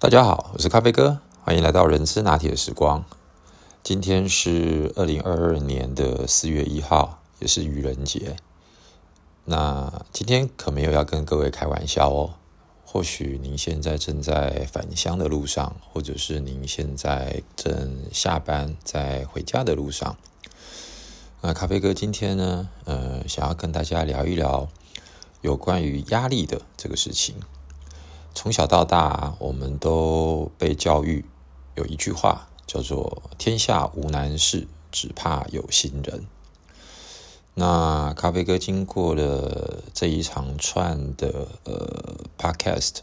大家好，我是咖啡哥，欢迎来到人之拿铁的时光。今天是二零二二年的四月一号，也是愚人节。那今天可没有要跟各位开玩笑哦。或许您现在正在返乡的路上，或者是您现在正下班在回家的路上。那咖啡哥今天呢，呃，想要跟大家聊一聊有关于压力的这个事情。从小到大，我们都被教育有一句话叫做“天下无难事，只怕有心人”。那咖啡哥经过了这一长串的呃 podcast，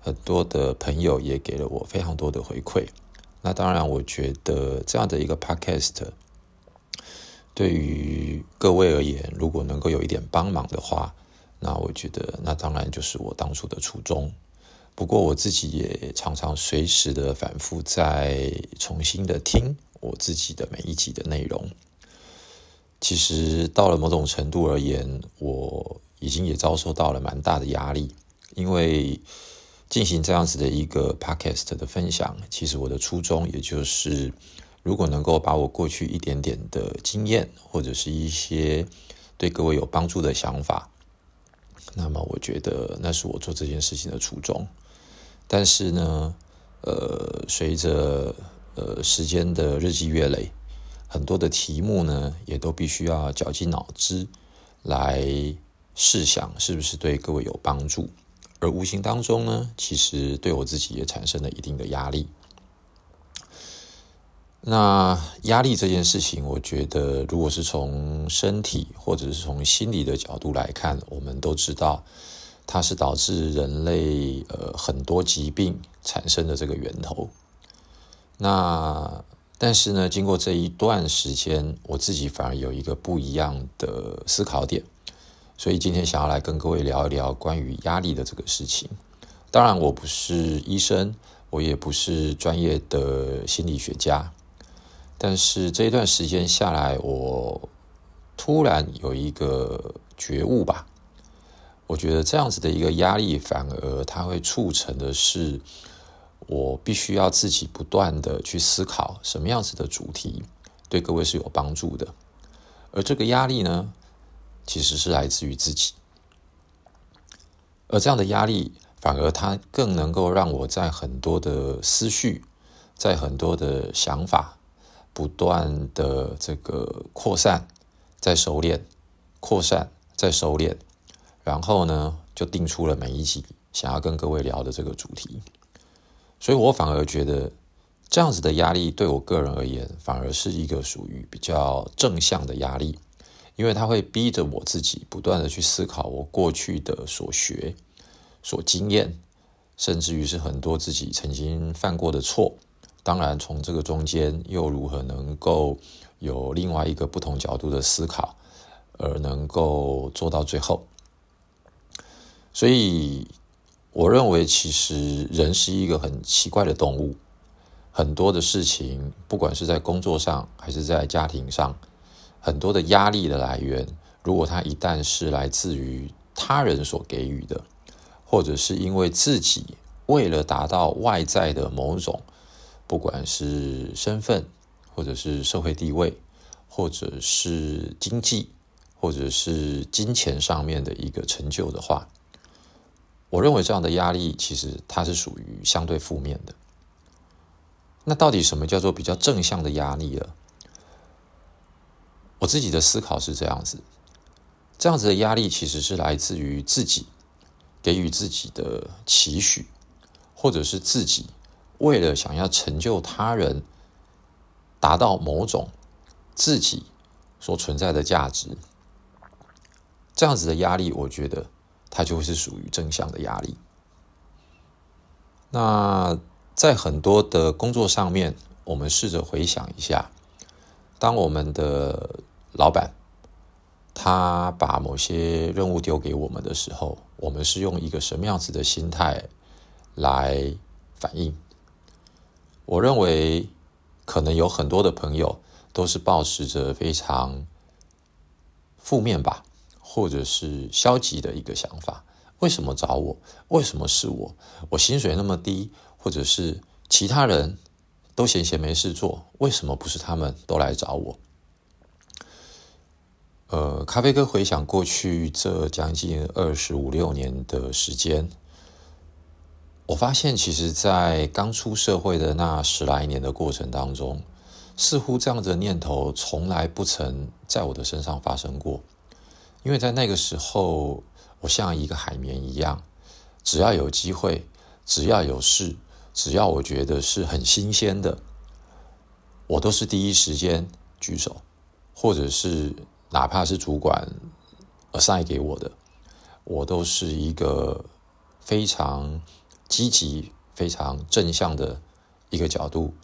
很多的朋友也给了我非常多的回馈。那当然，我觉得这样的一个 podcast 对于各位而言，如果能够有一点帮忙的话。那我觉得，那当然就是我当初的初衷。不过我自己也常常随时的反复在重新的听我自己的每一集的内容。其实到了某种程度而言，我已经也遭受到了蛮大的压力，因为进行这样子的一个 podcast 的分享，其实我的初衷也就是，如果能够把我过去一点点的经验，或者是一些对各位有帮助的想法。那么我觉得那是我做这件事情的初衷，但是呢，呃，随着呃时间的日积月累，很多的题目呢也都必须要绞尽脑汁来试想是不是对各位有帮助，而无形当中呢，其实对我自己也产生了一定的压力。那压力这件事情，我觉得，如果是从身体或者是从心理的角度来看，我们都知道，它是导致人类呃很多疾病产生的这个源头。那但是呢，经过这一段时间，我自己反而有一个不一样的思考点，所以今天想要来跟各位聊一聊关于压力的这个事情。当然，我不是医生，我也不是专业的心理学家。但是这一段时间下来，我突然有一个觉悟吧。我觉得这样子的一个压力，反而它会促成的是，我必须要自己不断的去思考什么样子的主题对各位是有帮助的。而这个压力呢，其实是来自于自己。而这样的压力，反而它更能够让我在很多的思绪，在很多的想法。不断的这个扩散，再收敛，扩散再收敛，然后呢，就定出了每一集想要跟各位聊的这个主题。所以我反而觉得这样子的压力对我个人而言，反而是一个属于比较正向的压力，因为它会逼着我自己不断的去思考我过去的所学、所经验，甚至于是很多自己曾经犯过的错。当然，从这个中间又如何能够有另外一个不同角度的思考，而能够做到最后？所以，我认为其实人是一个很奇怪的动物，很多的事情，不管是在工作上还是在家庭上，很多的压力的来源，如果它一旦是来自于他人所给予的，或者是因为自己为了达到外在的某种。不管是身份，或者是社会地位，或者是经济，或者是金钱上面的一个成就的话，我认为这样的压力其实它是属于相对负面的。那到底什么叫做比较正向的压力了？我自己的思考是这样子：这样子的压力其实是来自于自己给予自己的期许，或者是自己。为了想要成就他人，达到某种自己所存在的价值，这样子的压力，我觉得它就会是属于正向的压力。那在很多的工作上面，我们试着回想一下，当我们的老板他把某些任务丢给我们的时候，我们是用一个什么样子的心态来反应？我认为，可能有很多的朋友都是抱持着非常负面吧，或者是消极的一个想法。为什么找我？为什么是我？我薪水那么低，或者是其他人都闲闲没事做，为什么不是他们都来找我？呃，咖啡哥回想过去这将近二十五六年的时间，我发现其实，在刚出社会的那十来年的过程当中，似乎这样的念头从来不曾在我的身上发生过，因为在那个时候，我像一个海绵一样，只要有机会，只要有事。只要我觉得是很新鲜的，我都是第一时间举手，或者是哪怕是主管 assign 给我的，我都是一个非常积极、非常正向的一个角度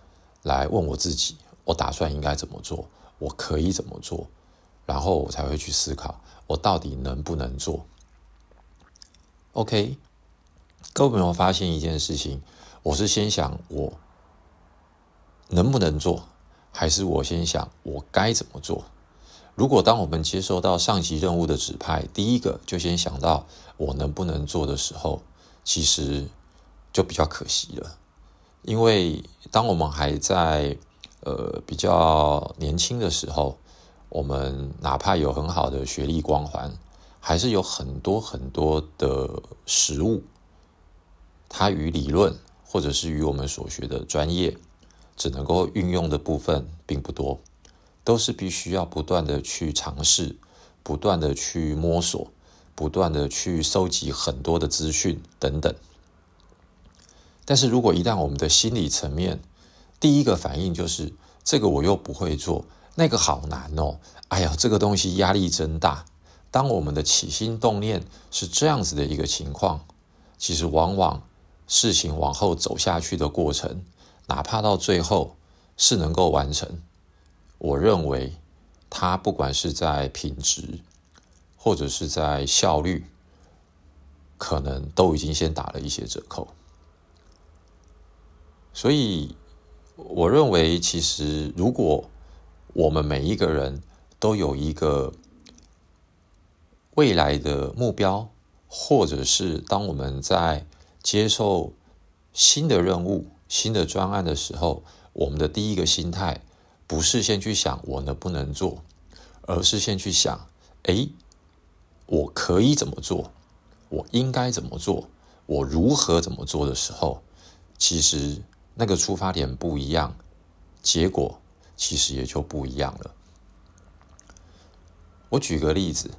来问我自己：我打算应该怎么做？我可以怎么做？然后我才会去思考，我到底能不能做？OK，各位朋友发现一件事情。我是先想我能不能做，还是我先想我该怎么做？如果当我们接受到上级任务的指派，第一个就先想到我能不能做的时候，其实就比较可惜了。因为当我们还在呃比较年轻的时候，我们哪怕有很好的学历光环，还是有很多很多的实物，它与理论。或者是与我们所学的专业只能够运用的部分并不多，都是必须要不断的去尝试，不断的去摸索，不断的去收集很多的资讯等等。但是如果一旦我们的心理层面第一个反应就是这个我又不会做，那个好难哦，哎呀，这个东西压力真大。当我们的起心动念是这样子的一个情况，其实往往。事情往后走下去的过程，哪怕到最后是能够完成，我认为它不管是在品质，或者是在效率，可能都已经先打了一些折扣。所以，我认为其实如果我们每一个人都有一个未来的目标，或者是当我们在接受新的任务、新的专案的时候，我们的第一个心态不是先去想我能不能做，而是先去想：哎，我可以怎么做？我应该怎么做？我如何怎么做的时候，其实那个出发点不一样，结果其实也就不一样了。我举个例子，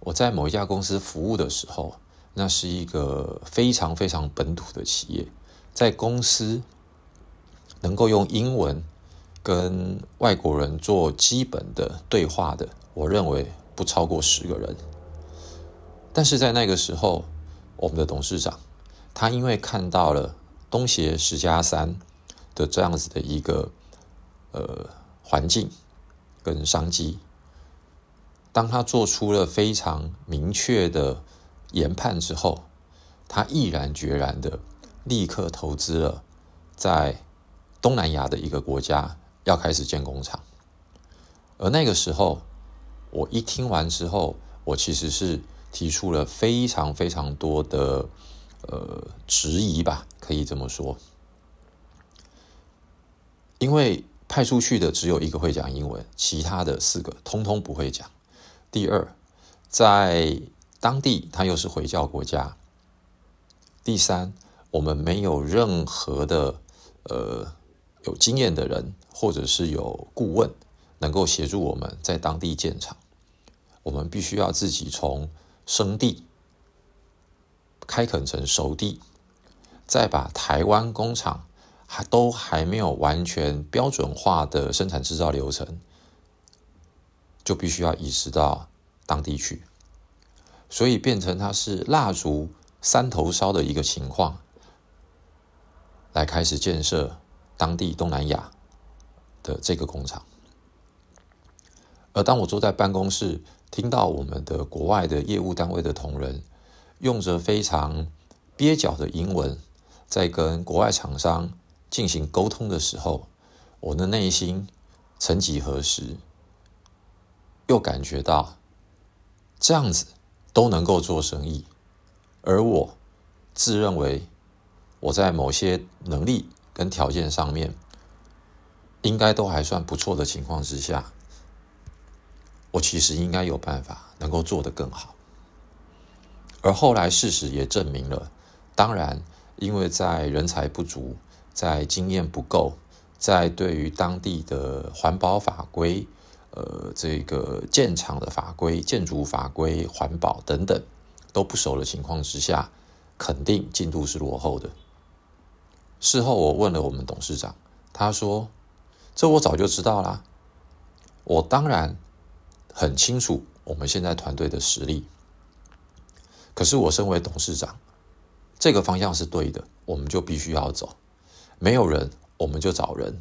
我在某一家公司服务的时候。那是一个非常非常本土的企业，在公司能够用英文跟外国人做基本的对话的，我认为不超过十个人。但是在那个时候，我们的董事长他因为看到了东协十加三的这样子的一个呃环境跟商机，当他做出了非常明确的。研判之后，他毅然决然的立刻投资了在东南亚的一个国家要开始建工厂。而那个时候，我一听完之后，我其实是提出了非常非常多的呃质疑吧，可以这么说，因为派出去的只有一个会讲英文，其他的四个通通不会讲。第二，在当地他又是回教国家。第三，我们没有任何的呃有经验的人，或者是有顾问能够协助我们在当地建厂。我们必须要自己从生地开垦成熟地，再把台湾工厂还都还没有完全标准化的生产制造流程，就必须要移植到当地去。所以变成它是蜡烛三头烧的一个情况，来开始建设当地东南亚的这个工厂。而当我坐在办公室，听到我们的国外的业务单位的同仁用着非常蹩脚的英文，在跟国外厂商进行沟通的时候，我的内心曾几何时又感觉到这样子。都能够做生意，而我自认为我在某些能力跟条件上面，应该都还算不错的情况之下，我其实应该有办法能够做得更好。而后来事实也证明了，当然，因为在人才不足，在经验不够，在对于当地的环保法规、呃这个建厂的法规、建筑法规、环保等等都不熟的情况之下，肯定进度是落后的。事后我问了我们董事长，他说：“这我早就知道啦，我当然很清楚我们现在团队的实力。可是我身为董事长，这个方向是对的，我们就必须要走。没有人，我们就找人；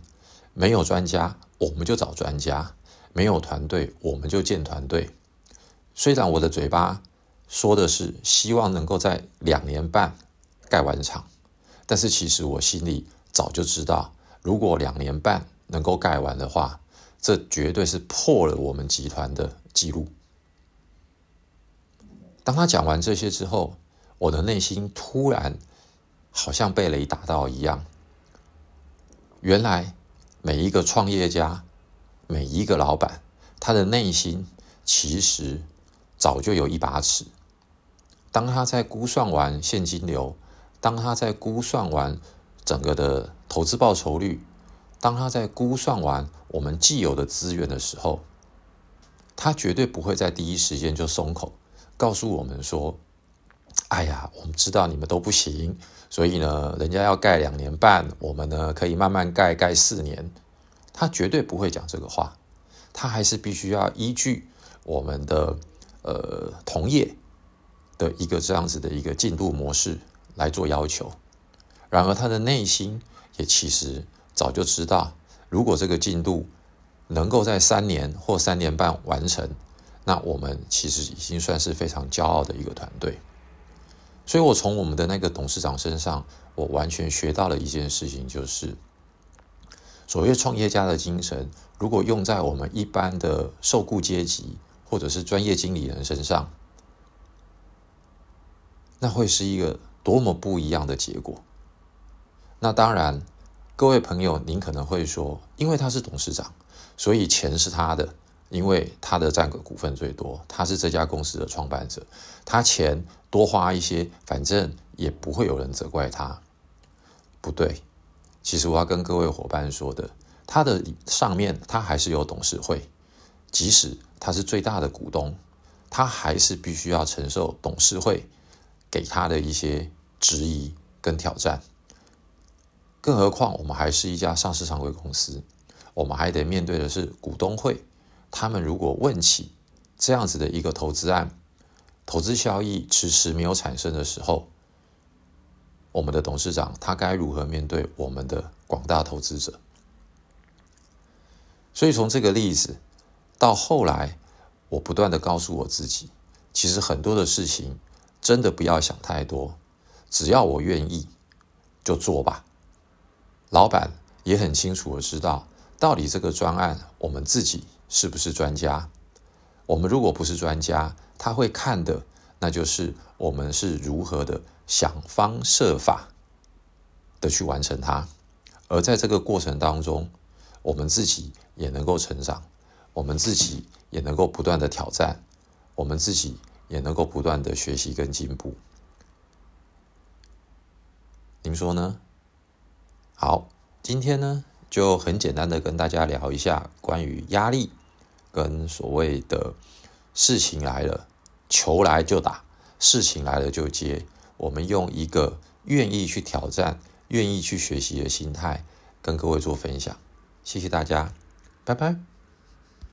没有专家，我们就找专家；没有团队，我们就建团队。虽然我的嘴巴说的是希望能够在两年半盖完厂。”但是其实我心里早就知道，如果两年半能够盖完的话，这绝对是破了我们集团的记录。当他讲完这些之后，我的内心突然好像被雷打到一样。原来每一个创业家，每一个老板，他的内心其实早就有一把尺。当他在估算完现金流。当他在估算完整个的投资报酬率，当他在估算完我们既有的资源的时候，他绝对不会在第一时间就松口，告诉我们说：“哎呀，我们知道你们都不行，所以呢，人家要盖两年半，我们呢可以慢慢盖，盖四年。”他绝对不会讲这个话，他还是必须要依据我们的呃同业的一个这样子的一个进度模式。来做要求，然而他的内心也其实早就知道，如果这个进度能够在三年或三年半完成，那我们其实已经算是非常骄傲的一个团队。所以我从我们的那个董事长身上，我完全学到了一件事情，就是所谓创业家的精神，如果用在我们一般的受雇阶级或者是专业经理人身上，那会是一个。多么不一样的结果！那当然，各位朋友，您可能会说，因为他是董事长，所以钱是他的，因为他的占个股份最多，他是这家公司的创办者，他钱多花一些，反正也不会有人责怪他。不对，其实我要跟各位伙伴说的，他的上面他还是有董事会，即使他是最大的股东，他还是必须要承受董事会。给他的一些质疑跟挑战，更何况我们还是一家上市常规公司，我们还得面对的是股东会。他们如果问起这样子的一个投资案，投资效益迟迟没有产生的时候，我们的董事长他该如何面对我们的广大投资者？所以从这个例子到后来，我不断的告诉我自己，其实很多的事情。真的不要想太多，只要我愿意，就做吧。老板也很清楚的知道，到底这个专案我们自己是不是专家？我们如果不是专家，他会看的那就是我们是如何的想方设法的去完成它。而在这个过程当中，我们自己也能够成长，我们自己也能够不断的挑战，我们自己。也能够不断的学习跟进步，您说呢？好，今天呢就很简单的跟大家聊一下关于压力跟所谓的事情来了，球来就打，事情来了就接。我们用一个愿意去挑战、愿意去学习的心态，跟各位做分享。谢谢大家，拜拜。